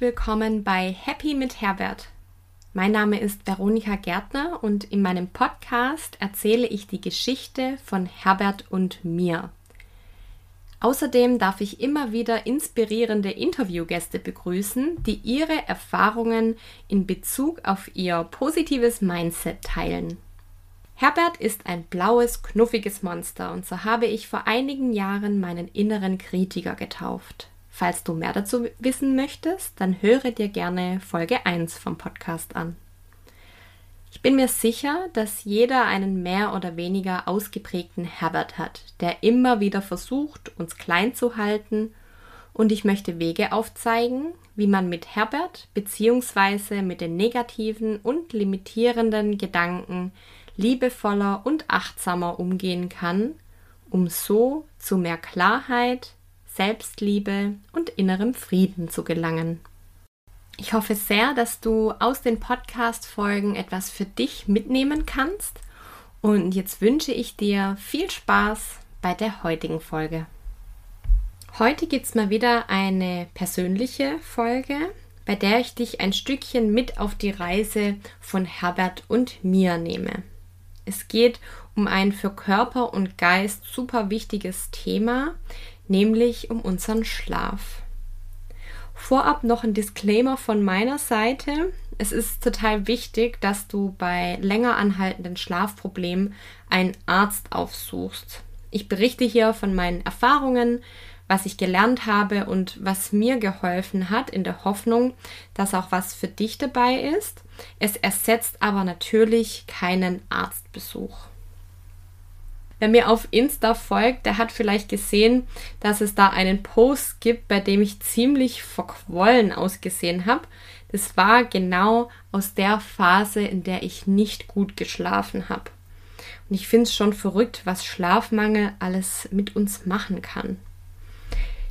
willkommen bei Happy mit Herbert. Mein Name ist Veronika Gärtner und in meinem Podcast erzähle ich die Geschichte von Herbert und mir. Außerdem darf ich immer wieder inspirierende Interviewgäste begrüßen, die ihre Erfahrungen in Bezug auf ihr positives Mindset teilen. Herbert ist ein blaues, knuffiges Monster und so habe ich vor einigen Jahren meinen inneren Kritiker getauft. Falls du mehr dazu wissen möchtest, dann höre dir gerne Folge 1 vom Podcast an. Ich bin mir sicher, dass jeder einen mehr oder weniger ausgeprägten Herbert hat, der immer wieder versucht, uns klein zu halten, und ich möchte Wege aufzeigen, wie man mit Herbert bzw. mit den negativen und limitierenden Gedanken liebevoller und achtsamer umgehen kann, um so zu mehr Klarheit, Selbstliebe und innerem Frieden zu gelangen. Ich hoffe sehr, dass du aus den Podcast-Folgen etwas für dich mitnehmen kannst. Und jetzt wünsche ich dir viel Spaß bei der heutigen Folge. Heute gibt es mal wieder eine persönliche Folge, bei der ich dich ein Stückchen mit auf die Reise von Herbert und mir nehme. Es geht um ein für Körper und Geist super wichtiges Thema, nämlich um unseren Schlaf. Vorab noch ein Disclaimer von meiner Seite. Es ist total wichtig, dass du bei länger anhaltenden Schlafproblemen einen Arzt aufsuchst. Ich berichte hier von meinen Erfahrungen, was ich gelernt habe und was mir geholfen hat, in der Hoffnung, dass auch was für dich dabei ist. Es ersetzt aber natürlich keinen Arztbesuch. Wer mir auf Insta folgt, der hat vielleicht gesehen, dass es da einen Post gibt, bei dem ich ziemlich verquollen ausgesehen habe. Das war genau aus der Phase, in der ich nicht gut geschlafen habe. Und ich finde es schon verrückt, was Schlafmangel alles mit uns machen kann.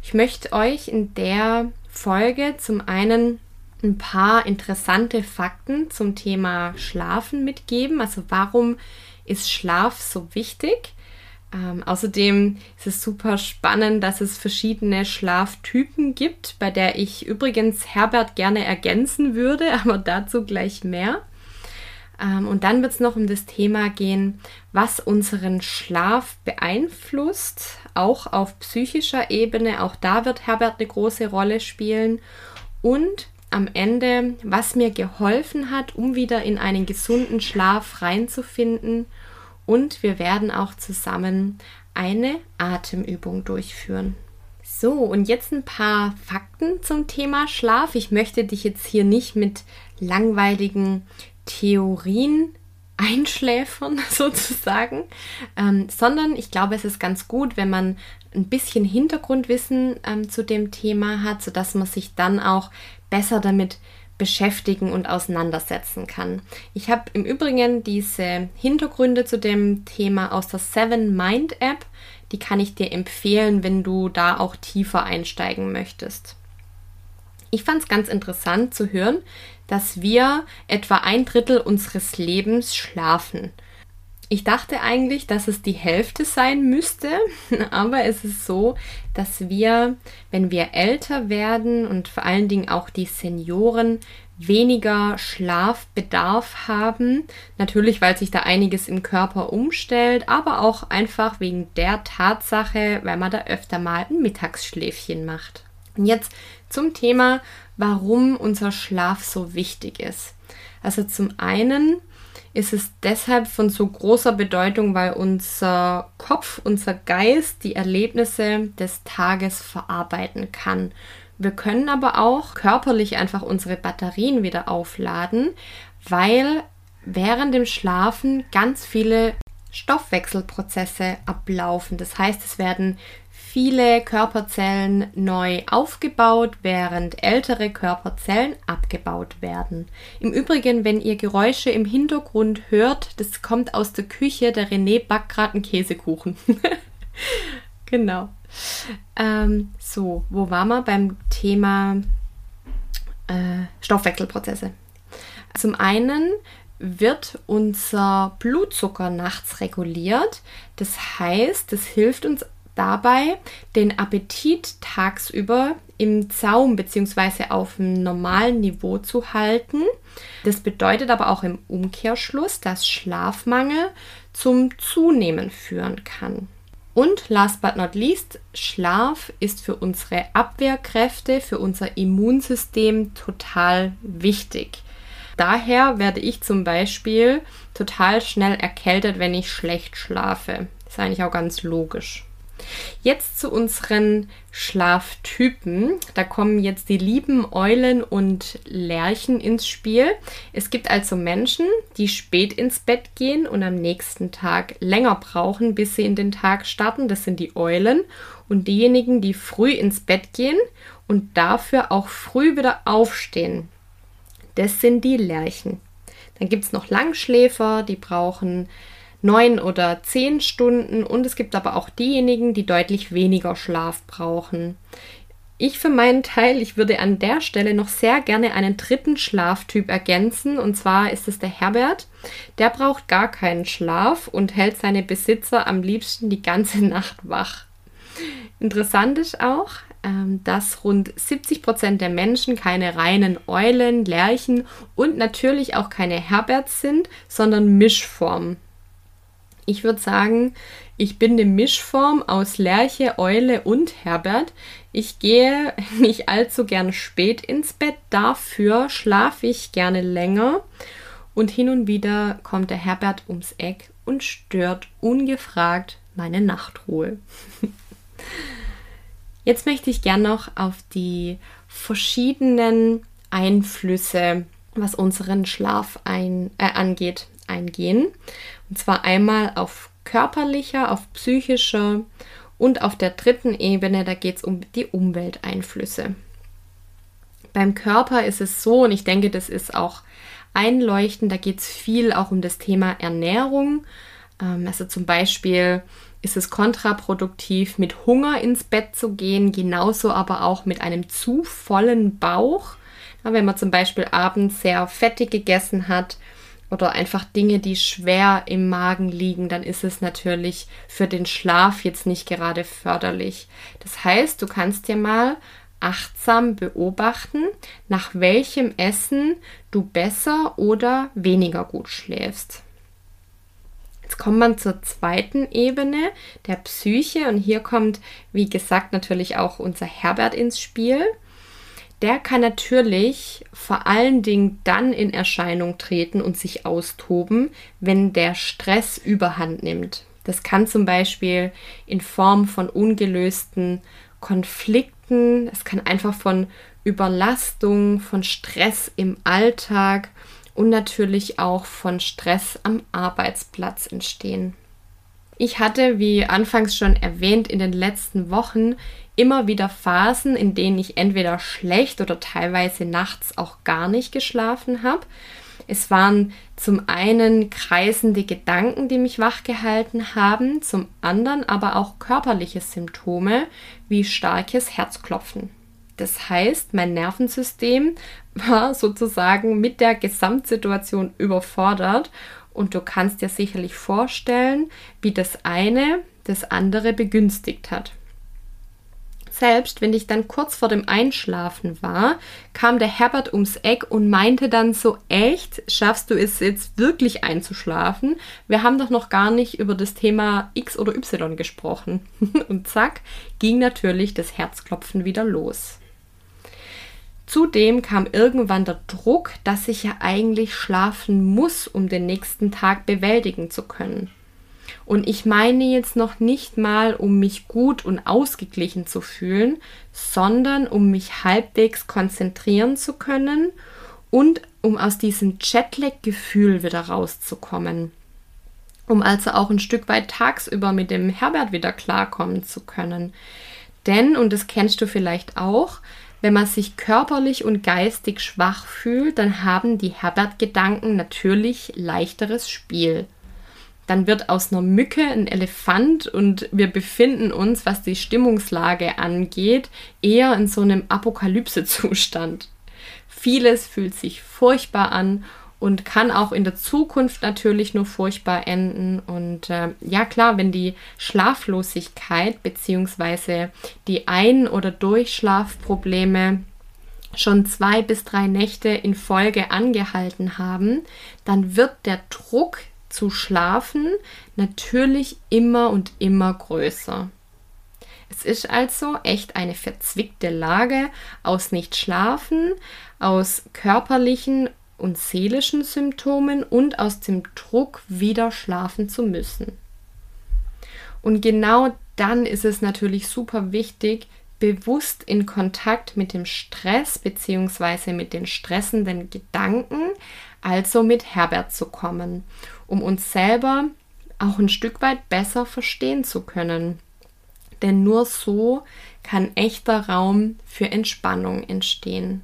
Ich möchte euch in der Folge zum einen ein paar interessante Fakten zum Thema Schlafen mitgeben. Also warum ist Schlaf so wichtig? Ähm, außerdem ist es super spannend, dass es verschiedene Schlaftypen gibt, bei der ich übrigens Herbert gerne ergänzen würde, aber dazu gleich mehr. Ähm, und dann wird es noch um das Thema gehen, was unseren Schlaf beeinflusst, auch auf psychischer Ebene. Auch da wird Herbert eine große Rolle spielen. Und am Ende, was mir geholfen hat, um wieder in einen gesunden Schlaf reinzufinden und wir werden auch zusammen eine Atemübung durchführen. So, und jetzt ein paar Fakten zum Thema Schlaf. Ich möchte dich jetzt hier nicht mit langweiligen Theorien einschläfern sozusagen, ähm, sondern ich glaube, es ist ganz gut, wenn man ein bisschen Hintergrundwissen ähm, zu dem Thema hat, sodass man sich dann auch besser damit beschäftigen und auseinandersetzen kann. Ich habe im Übrigen diese Hintergründe zu dem Thema aus der Seven Mind App. Die kann ich dir empfehlen, wenn du da auch tiefer einsteigen möchtest. Ich fand es ganz interessant zu hören, dass wir etwa ein Drittel unseres Lebens schlafen. Ich dachte eigentlich, dass es die Hälfte sein müsste, aber es ist so, dass wir, wenn wir älter werden und vor allen Dingen auch die Senioren, weniger Schlafbedarf haben. Natürlich, weil sich da einiges im Körper umstellt, aber auch einfach wegen der Tatsache, weil man da öfter mal ein Mittagsschläfchen macht. Und jetzt zum Thema, warum unser Schlaf so wichtig ist. Also zum einen ist es deshalb von so großer Bedeutung, weil unser Kopf, unser Geist die Erlebnisse des Tages verarbeiten kann. Wir können aber auch körperlich einfach unsere Batterien wieder aufladen, weil während dem Schlafen ganz viele Stoffwechselprozesse ablaufen. Das heißt, es werden viele Körperzellen neu aufgebaut, während ältere Körperzellen abgebaut werden. Im Übrigen, wenn ihr Geräusche im Hintergrund hört, das kommt aus der Küche. Der René backt gerade einen Käsekuchen. genau. Ähm, so, wo waren wir beim Thema äh, Stoffwechselprozesse? Zum einen wird unser Blutzucker nachts reguliert. Das heißt, es hilft uns dabei, den Appetit tagsüber im Zaum bzw. auf einem normalen Niveau zu halten. Das bedeutet aber auch im Umkehrschluss, dass Schlafmangel zum Zunehmen führen kann. Und last but not least, Schlaf ist für unsere Abwehrkräfte, für unser Immunsystem total wichtig. Daher werde ich zum Beispiel total schnell erkältet, wenn ich schlecht schlafe. Ist eigentlich auch ganz logisch. Jetzt zu unseren Schlaftypen. Da kommen jetzt die lieben Eulen und Lerchen ins Spiel. Es gibt also Menschen, die spät ins Bett gehen und am nächsten Tag länger brauchen, bis sie in den Tag starten. Das sind die Eulen. Und diejenigen, die früh ins Bett gehen und dafür auch früh wieder aufstehen. Das sind die Lerchen. Dann gibt es noch Langschläfer, die brauchen neun oder zehn Stunden und es gibt aber auch diejenigen, die deutlich weniger Schlaf brauchen. Ich für meinen Teil, ich würde an der Stelle noch sehr gerne einen dritten Schlaftyp ergänzen und zwar ist es der Herbert. Der braucht gar keinen Schlaf und hält seine Besitzer am liebsten die ganze Nacht wach. Interessant ist auch, ähm, dass rund 70 Prozent der Menschen keine reinen Eulen, Lerchen und natürlich auch keine Herberts sind, sondern Mischformen. Ich würde sagen, ich bin eine Mischform aus Lerche, Eule und Herbert. Ich gehe nicht allzu gern spät ins Bett, dafür schlafe ich gerne länger und hin und wieder kommt der Herbert ums Eck und stört ungefragt meine Nachtruhe. Jetzt möchte ich gern noch auf die verschiedenen Einflüsse, was unseren Schlaf ein, äh, angeht, eingehen. Und zwar einmal auf körperlicher, auf psychischer und auf der dritten Ebene, da geht es um die Umwelteinflüsse. Beim Körper ist es so, und ich denke, das ist auch einleuchtend, da geht es viel auch um das Thema Ernährung. Ähm, also zum Beispiel ist es kontraproduktiv, mit Hunger ins Bett zu gehen, genauso aber auch mit einem zu vollen Bauch. wenn man zum Beispiel abends sehr fettig gegessen hat oder einfach Dinge, die schwer im Magen liegen, dann ist es natürlich für den Schlaf jetzt nicht gerade förderlich. Das heißt, du kannst dir mal achtsam beobachten, nach welchem Essen du besser oder weniger gut schläfst. Jetzt kommt man zur zweiten Ebene der Psyche und hier kommt, wie gesagt, natürlich auch unser Herbert ins Spiel der kann natürlich vor allen Dingen dann in Erscheinung treten und sich austoben, wenn der Stress überhand nimmt. Das kann zum Beispiel in Form von ungelösten Konflikten, es kann einfach von Überlastung, von Stress im Alltag und natürlich auch von Stress am Arbeitsplatz entstehen. Ich hatte, wie anfangs schon erwähnt, in den letzten Wochen immer wieder Phasen, in denen ich entweder schlecht oder teilweise nachts auch gar nicht geschlafen habe. Es waren zum einen kreisende Gedanken, die mich wachgehalten haben, zum anderen aber auch körperliche Symptome wie starkes Herzklopfen. Das heißt, mein Nervensystem war sozusagen mit der Gesamtsituation überfordert und du kannst dir sicherlich vorstellen, wie das eine das andere begünstigt hat. Selbst wenn ich dann kurz vor dem Einschlafen war, kam der Herbert ums Eck und meinte dann so echt, schaffst du es jetzt wirklich einzuschlafen? Wir haben doch noch gar nicht über das Thema X oder Y gesprochen. Und zack, ging natürlich das Herzklopfen wieder los. Zudem kam irgendwann der Druck, dass ich ja eigentlich schlafen muss, um den nächsten Tag bewältigen zu können. Und ich meine jetzt noch nicht mal, um mich gut und ausgeglichen zu fühlen, sondern um mich halbwegs konzentrieren zu können und um aus diesem Jetlag-Gefühl wieder rauszukommen. Um also auch ein Stück weit tagsüber mit dem Herbert wieder klarkommen zu können. Denn, und das kennst du vielleicht auch, wenn man sich körperlich und geistig schwach fühlt, dann haben die Herbert-Gedanken natürlich leichteres Spiel. Dann wird aus einer Mücke ein Elefant und wir befinden uns, was die Stimmungslage angeht, eher in so einem Apokalypsezustand. Vieles fühlt sich furchtbar an und kann auch in der Zukunft natürlich nur furchtbar enden. Und äh, ja klar, wenn die Schlaflosigkeit bzw. die Ein- oder Durchschlafprobleme schon zwei bis drei Nächte in Folge angehalten haben, dann wird der Druck zu schlafen natürlich immer und immer größer. Es ist also echt eine verzwickte Lage aus Nicht-Schlafen, aus körperlichen und seelischen Symptomen und aus dem Druck, wieder schlafen zu müssen. Und genau dann ist es natürlich super wichtig, bewusst in Kontakt mit dem Stress bzw. mit den stressenden Gedanken, also mit Herbert zu kommen, um uns selber auch ein Stück weit besser verstehen zu können. Denn nur so kann echter Raum für Entspannung entstehen.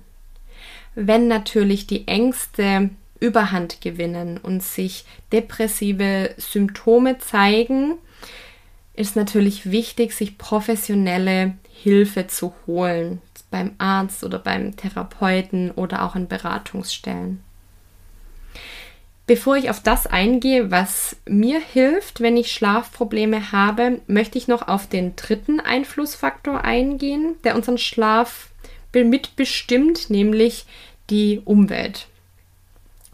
Wenn natürlich die Ängste Überhand gewinnen und sich depressive Symptome zeigen, ist natürlich wichtig, sich professionelle Hilfe zu holen, beim Arzt oder beim Therapeuten oder auch in Beratungsstellen. Bevor ich auf das eingehe, was mir hilft, wenn ich Schlafprobleme habe, möchte ich noch auf den dritten Einflussfaktor eingehen, der unseren Schlaf mitbestimmt, nämlich die Umwelt.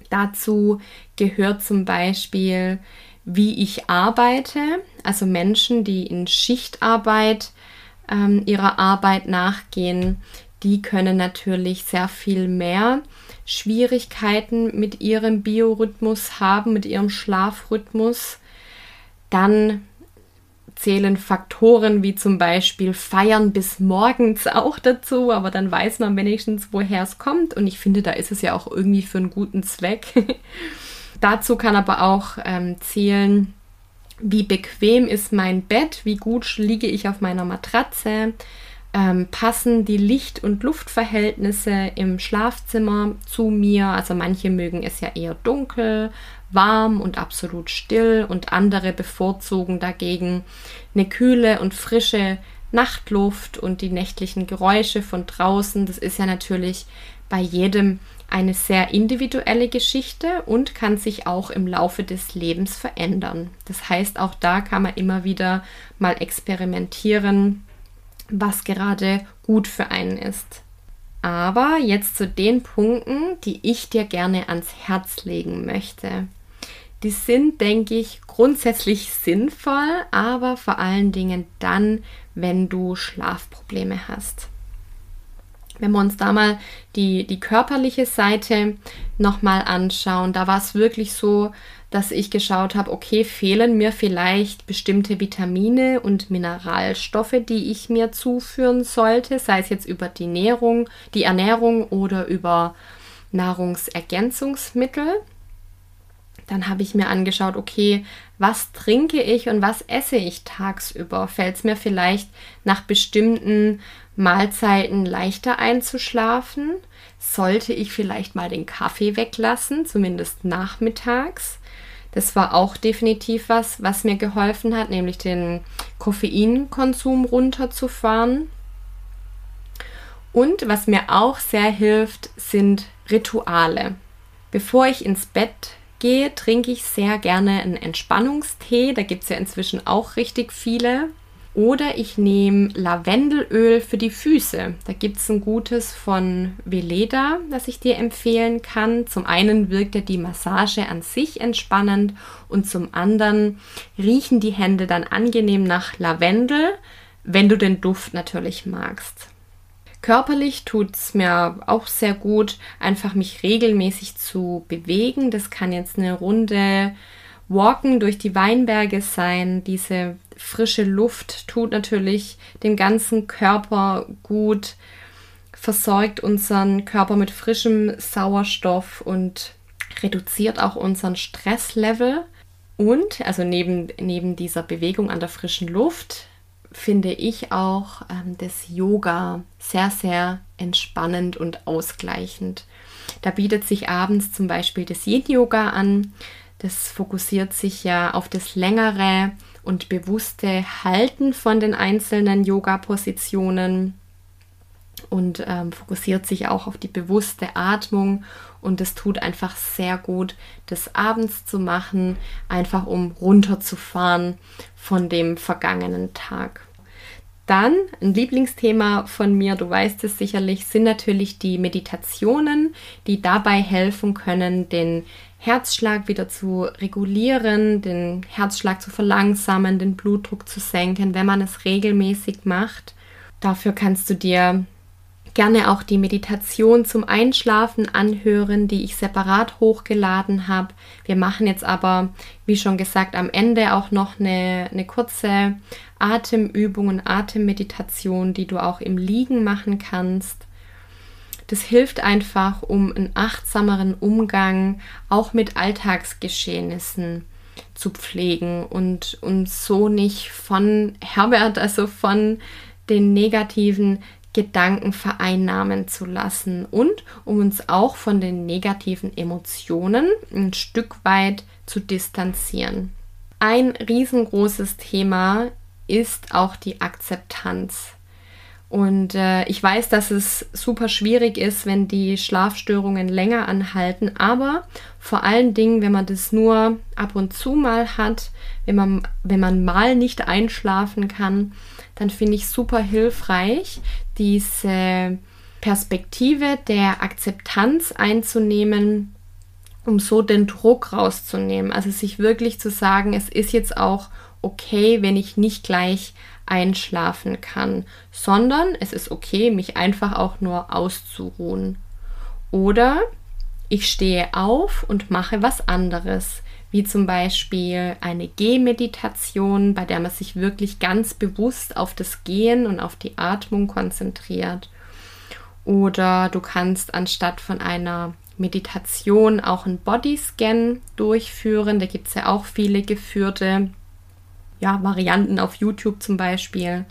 Dazu gehört zum Beispiel, wie ich arbeite, also Menschen, die in Schichtarbeit ähm, ihrer Arbeit nachgehen, die können natürlich sehr viel mehr Schwierigkeiten mit ihrem Biorhythmus haben, mit ihrem Schlafrhythmus. Dann zählen Faktoren wie zum Beispiel Feiern bis morgens auch dazu, aber dann weiß man wenigstens, woher es kommt. Und ich finde, da ist es ja auch irgendwie für einen guten Zweck. dazu kann aber auch ähm, zählen, wie bequem ist mein Bett, wie gut liege ich auf meiner Matratze, ähm, passen die Licht- und Luftverhältnisse im Schlafzimmer zu mir. Also manche mögen es ja eher dunkel, warm und absolut still und andere bevorzugen dagegen eine kühle und frische Nachtluft und die nächtlichen Geräusche von draußen. Das ist ja natürlich bei jedem eine sehr individuelle Geschichte und kann sich auch im Laufe des Lebens verändern. Das heißt, auch da kann man immer wieder mal experimentieren, was gerade gut für einen ist. Aber jetzt zu den Punkten, die ich dir gerne ans Herz legen möchte. Die sind, denke ich, grundsätzlich sinnvoll, aber vor allen Dingen dann, wenn du Schlafprobleme hast. Wenn wir uns da mal die, die körperliche Seite nochmal anschauen, da war es wirklich so, dass ich geschaut habe, okay, fehlen mir vielleicht bestimmte Vitamine und Mineralstoffe, die ich mir zuführen sollte, sei es jetzt über die Ernährung, die Ernährung oder über Nahrungsergänzungsmittel. Dann habe ich mir angeschaut, okay, was trinke ich und was esse ich tagsüber? Fällt es mir vielleicht nach bestimmten Mahlzeiten leichter einzuschlafen? Sollte ich vielleicht mal den Kaffee weglassen, zumindest nachmittags? Das war auch definitiv was, was mir geholfen hat, nämlich den Koffeinkonsum runterzufahren. Und was mir auch sehr hilft, sind Rituale. Bevor ich ins Bett gehe, trinke ich sehr gerne einen Entspannungstee. Da gibt es ja inzwischen auch richtig viele. Oder ich nehme Lavendelöl für die Füße. Da gibt es ein gutes von Veleda, das ich dir empfehlen kann. Zum einen wirkt ja die Massage an sich entspannend und zum anderen riechen die Hände dann angenehm nach Lavendel, wenn du den Duft natürlich magst. Körperlich tut es mir auch sehr gut, einfach mich regelmäßig zu bewegen. Das kann jetzt eine Runde Walken durch die Weinberge sein. Diese frische Luft tut natürlich dem ganzen Körper gut, versorgt unseren Körper mit frischem Sauerstoff und reduziert auch unseren Stresslevel. Und, also neben, neben dieser Bewegung an der frischen Luft, finde ich auch ähm, das Yoga sehr, sehr entspannend und ausgleichend. Da bietet sich abends zum Beispiel das Yin-Yoga an. Das fokussiert sich ja auf das längere und bewusste Halten von den einzelnen Yoga-Positionen. und ähm, fokussiert sich auch auf die bewusste Atmung. Und es tut einfach sehr gut, das abends zu machen, einfach um runterzufahren von dem vergangenen Tag. Dann ein Lieblingsthema von mir, du weißt es sicherlich, sind natürlich die Meditationen, die dabei helfen können, den Herzschlag wieder zu regulieren, den Herzschlag zu verlangsamen, den Blutdruck zu senken, wenn man es regelmäßig macht. Dafür kannst du dir gerne auch die Meditation zum Einschlafen anhören, die ich separat hochgeladen habe. Wir machen jetzt aber, wie schon gesagt, am Ende auch noch eine, eine kurze Atemübung und Atemmeditation, die du auch im Liegen machen kannst. Das hilft einfach, um einen achtsameren Umgang auch mit Alltagsgeschehnissen zu pflegen und uns so nicht von Herbert, also von den negativen Gedanken vereinnahmen zu lassen und um uns auch von den negativen Emotionen ein Stück weit zu distanzieren. Ein riesengroßes Thema ist auch die Akzeptanz. Und äh, ich weiß, dass es super schwierig ist, wenn die Schlafstörungen länger anhalten, aber vor allen Dingen, wenn man das nur ab und zu mal hat, wenn man, wenn man mal nicht einschlafen kann, dann finde ich super hilfreich, diese Perspektive der Akzeptanz einzunehmen, um so den Druck rauszunehmen. Also sich wirklich zu sagen, es ist jetzt auch okay, wenn ich nicht gleich einschlafen kann, sondern es ist okay, mich einfach auch nur auszuruhen. Oder ich stehe auf und mache was anderes, wie zum Beispiel eine Gehmeditation, bei der man sich wirklich ganz bewusst auf das Gehen und auf die Atmung konzentriert. Oder du kannst anstatt von einer Meditation auch einen Bodyscan durchführen. Da gibt es ja auch viele geführte ja, Varianten auf YouTube zum Beispiel,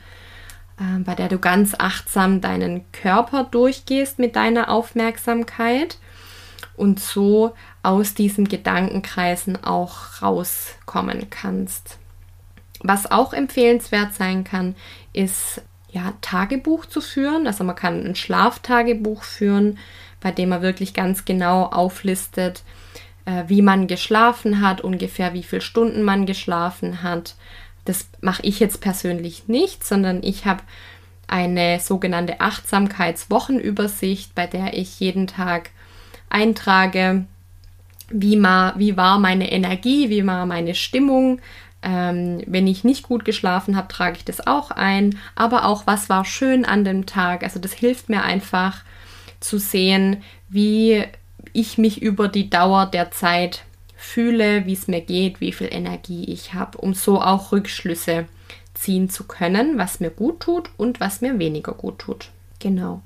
äh, bei der du ganz achtsam deinen Körper durchgehst mit deiner Aufmerksamkeit und so aus diesen Gedankenkreisen auch rauskommen kannst. Was auch empfehlenswert sein kann, ist ja Tagebuch zu führen. Also man kann ein Schlaftagebuch führen, bei dem man wirklich ganz genau auflistet, äh, wie man geschlafen hat, ungefähr wie viele Stunden man geschlafen hat. Das mache ich jetzt persönlich nicht, sondern ich habe eine sogenannte Achtsamkeitswochenübersicht, bei der ich jeden Tag eintrage, wie, ma, wie war meine Energie, wie war meine Stimmung. Ähm, wenn ich nicht gut geschlafen habe, trage ich das auch ein. Aber auch, was war schön an dem Tag. Also das hilft mir einfach zu sehen, wie ich mich über die Dauer der Zeit fühle, wie es mir geht, wie viel Energie ich habe, um so auch Rückschlüsse ziehen zu können, was mir gut tut und was mir weniger gut tut. Genau.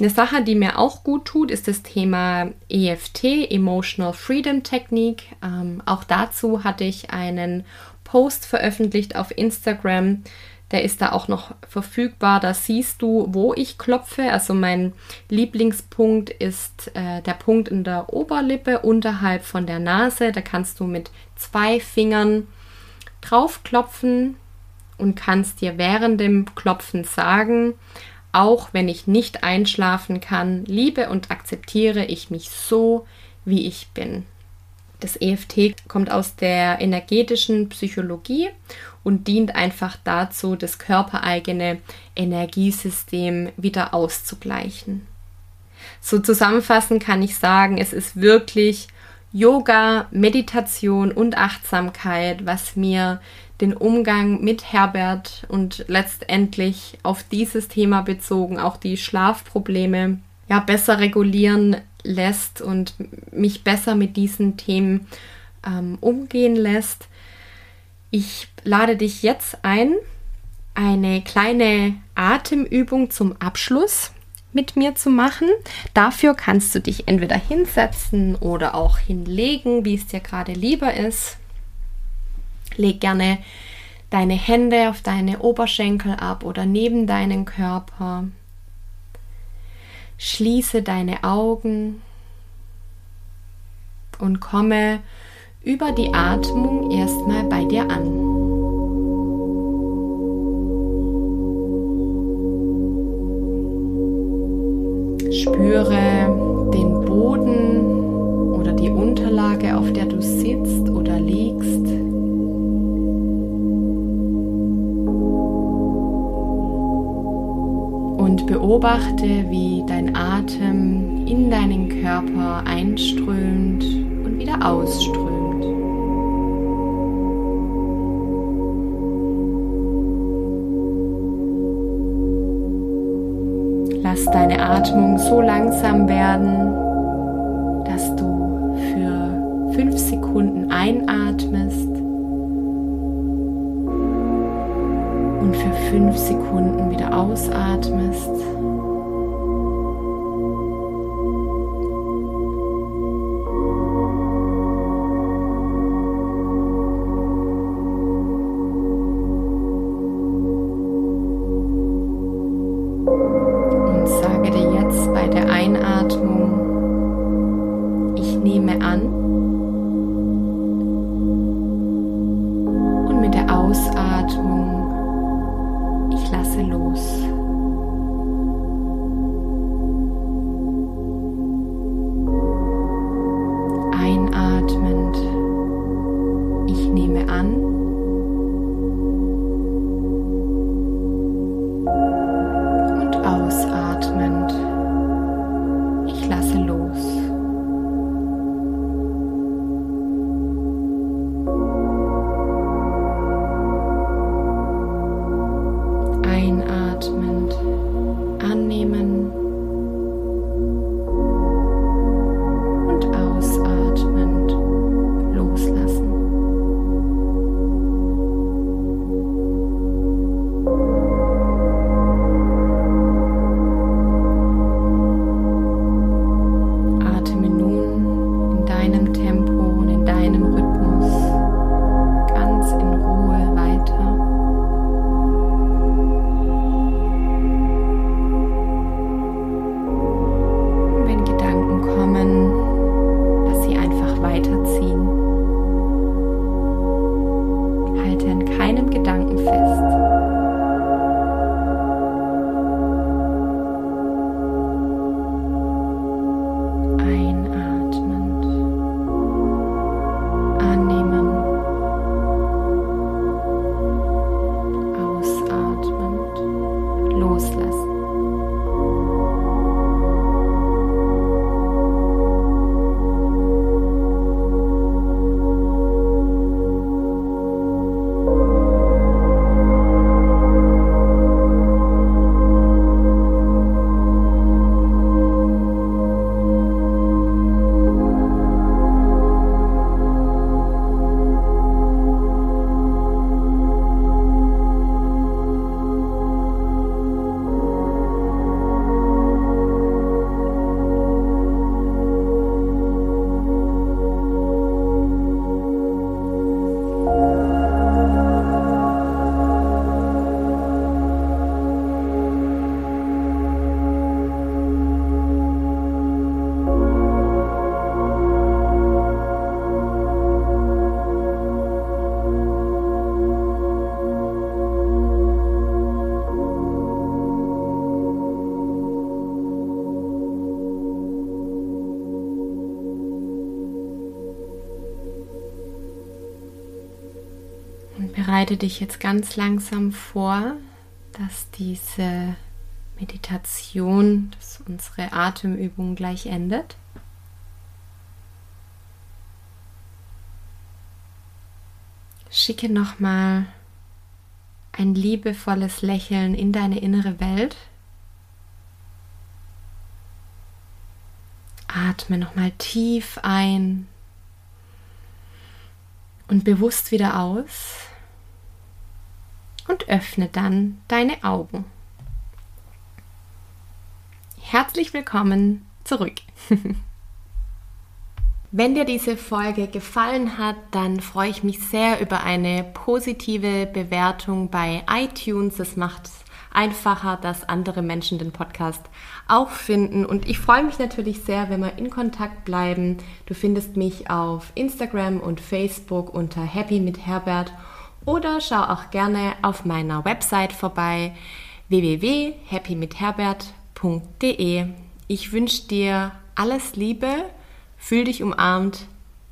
Eine Sache, die mir auch gut tut, ist das Thema EFT, Emotional Freedom Technique. Ähm, auch dazu hatte ich einen Post veröffentlicht auf Instagram. Der ist da auch noch verfügbar. Da siehst du, wo ich klopfe. Also mein Lieblingspunkt ist äh, der Punkt in der Oberlippe unterhalb von der Nase. Da kannst du mit zwei Fingern draufklopfen und kannst dir während dem Klopfen sagen, auch wenn ich nicht einschlafen kann, liebe und akzeptiere ich mich so, wie ich bin. Das EFT kommt aus der energetischen Psychologie und dient einfach dazu, das körpereigene Energiesystem wieder auszugleichen. So zusammenfassend kann ich sagen, es ist wirklich Yoga, Meditation und Achtsamkeit, was mir den Umgang mit Herbert und letztendlich auf dieses Thema bezogen auch die Schlafprobleme ja besser regulieren lässt und mich besser mit diesen Themen ähm, umgehen lässt. Ich lade dich jetzt ein, eine kleine Atemübung zum Abschluss mit mir zu machen. Dafür kannst du dich entweder hinsetzen oder auch hinlegen, wie es dir gerade lieber ist. Leg gerne deine Hände auf deine Oberschenkel ab oder neben deinen Körper. Schließe deine Augen und komme über die Atmung erstmal bei dir an. Spüre beobachte, wie dein Atem in deinen Körper einströmt und wieder ausströmt. Lass deine Atmung so langsam werden, dass du für fünf Sekunden einatmest und für fünf Sekunden wieder ausatmest. Bereite dich jetzt ganz langsam vor, dass diese Meditation, dass unsere Atemübung gleich endet. Schicke nochmal ein liebevolles Lächeln in deine innere Welt. Atme nochmal tief ein und bewusst wieder aus und öffne dann deine Augen. Herzlich willkommen zurück. Wenn dir diese Folge gefallen hat, dann freue ich mich sehr über eine positive Bewertung bei iTunes. Das macht es einfacher, dass andere Menschen den Podcast auch finden. Und ich freue mich natürlich sehr, wenn wir in Kontakt bleiben. Du findest mich auf Instagram und Facebook unter Happy mit Herbert oder schau auch gerne auf meiner Website vorbei www.happymithherbert.de. Ich wünsche dir alles Liebe, fühl dich umarmt,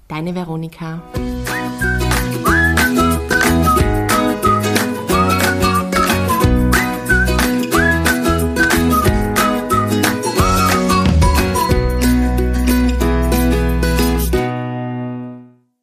deine Veronika.